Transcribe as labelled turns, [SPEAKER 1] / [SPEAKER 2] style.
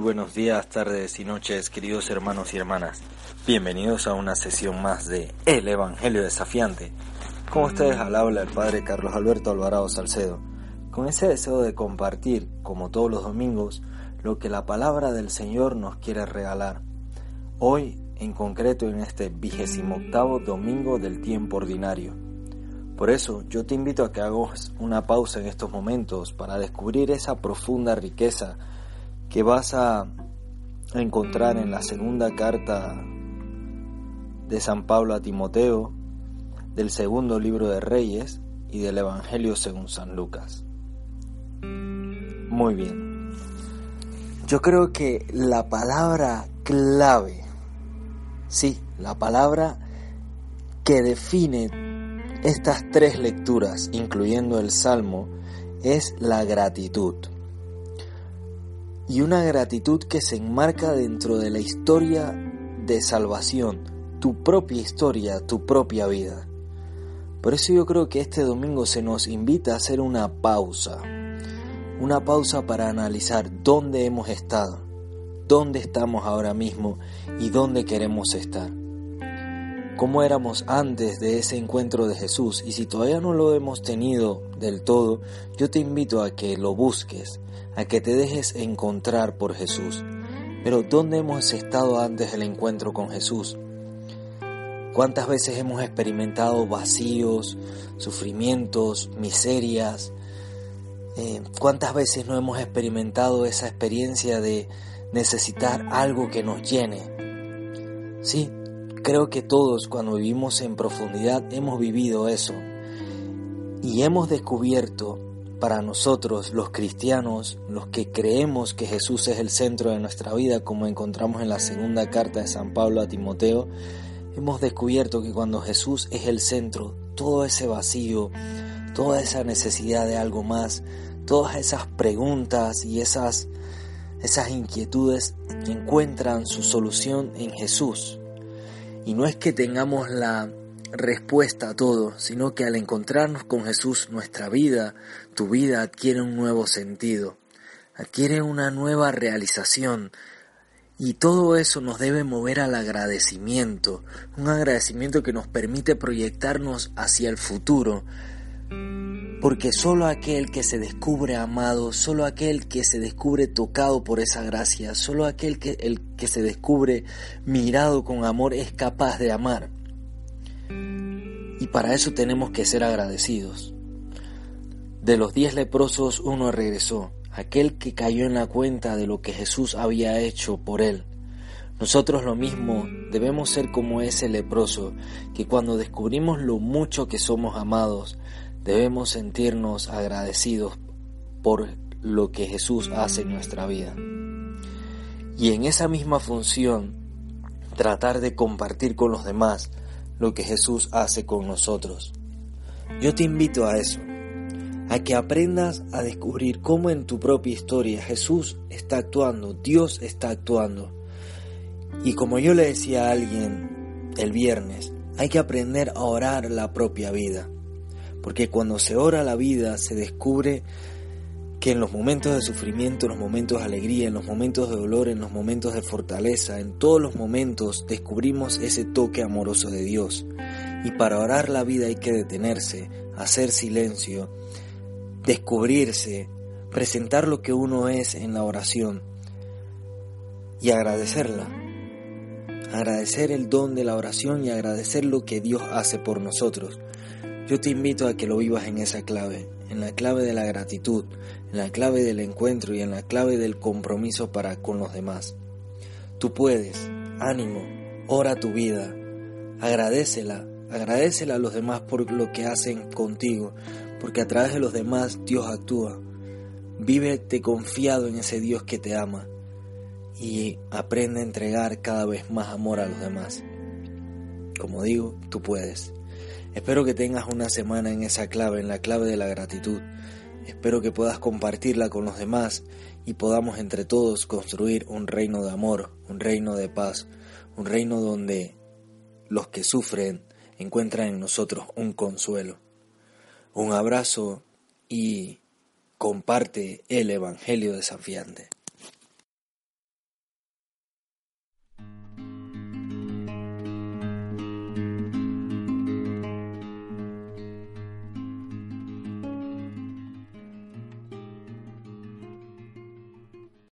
[SPEAKER 1] Buenos días, tardes y noches, queridos hermanos y hermanas. Bienvenidos a una sesión más de El Evangelio Desafiante. Con ustedes al habla el Padre Carlos Alberto Alvarado Salcedo, con ese deseo de compartir, como todos los domingos, lo que la palabra del Señor nos quiere regalar. Hoy, en concreto, en este vigésimo octavo domingo del tiempo ordinario. Por eso, yo te invito a que hagas una pausa en estos momentos para descubrir esa profunda riqueza que vas a encontrar en la segunda carta de San Pablo a Timoteo, del segundo libro de Reyes y del Evangelio según San Lucas. Muy bien. Yo creo que la palabra clave, sí, la palabra que define estas tres lecturas, incluyendo el Salmo, es la gratitud y una gratitud que se enmarca dentro de la historia de salvación, tu propia historia, tu propia vida. Por eso yo creo que este domingo se nos invita a hacer una pausa, una pausa para analizar dónde hemos estado, dónde estamos ahora mismo y dónde queremos estar. Cómo éramos antes de ese encuentro de Jesús y si todavía no lo hemos tenido del todo, yo te invito a que lo busques, a que te dejes encontrar por Jesús. Pero ¿dónde hemos estado antes del encuentro con Jesús? ¿Cuántas veces hemos experimentado vacíos, sufrimientos, miserias? Eh, ¿Cuántas veces no hemos experimentado esa experiencia de necesitar algo que nos llene? Sí, creo que todos cuando vivimos en profundidad hemos vivido eso y hemos descubierto para nosotros los cristianos, los que creemos que Jesús es el centro de nuestra vida, como encontramos en la segunda carta de San Pablo a Timoteo, hemos descubierto que cuando Jesús es el centro, todo ese vacío, toda esa necesidad de algo más, todas esas preguntas y esas, esas inquietudes encuentran su solución en Jesús. Y no es que tengamos la respuesta a todo, sino que al encontrarnos con Jesús nuestra vida, tu vida adquiere un nuevo sentido, adquiere una nueva realización. Y todo eso nos debe mover al agradecimiento, un agradecimiento que nos permite proyectarnos hacia el futuro, porque solo aquel que se descubre amado, solo aquel que se descubre tocado por esa gracia, solo aquel que, el que se descubre mirado con amor es capaz de amar. Y para eso tenemos que ser agradecidos. De los diez leprosos uno regresó, aquel que cayó en la cuenta de lo que Jesús había hecho por él. Nosotros lo mismo debemos ser como ese leproso, que cuando descubrimos lo mucho que somos amados, debemos sentirnos agradecidos por lo que Jesús hace en nuestra vida. Y en esa misma función, tratar de compartir con los demás lo que Jesús hace con nosotros. Yo te invito a eso, a que aprendas a descubrir cómo en tu propia historia Jesús está actuando, Dios está actuando. Y como yo le decía a alguien el viernes, hay que aprender a orar la propia vida, porque cuando se ora la vida se descubre que en los momentos de sufrimiento, en los momentos de alegría, en los momentos de dolor, en los momentos de fortaleza, en todos los momentos descubrimos ese toque amoroso de Dios. Y para orar la vida hay que detenerse, hacer silencio, descubrirse, presentar lo que uno es en la oración y agradecerla. Agradecer el don de la oración y agradecer lo que Dios hace por nosotros. Yo te invito a que lo vivas en esa clave, en la clave de la gratitud, en la clave del encuentro y en la clave del compromiso para con los demás. Tú puedes, ánimo, ora tu vida, agradecela, agradecela a los demás por lo que hacen contigo, porque a través de los demás Dios actúa. Vívete confiado en ese Dios que te ama y aprende a entregar cada vez más amor a los demás. Como digo, tú puedes. Espero que tengas una semana en esa clave, en la clave de la gratitud. Espero que puedas compartirla con los demás y podamos entre todos construir un reino de amor, un reino de paz, un reino donde los que sufren encuentran en nosotros un consuelo. Un abrazo y comparte el Evangelio desafiante.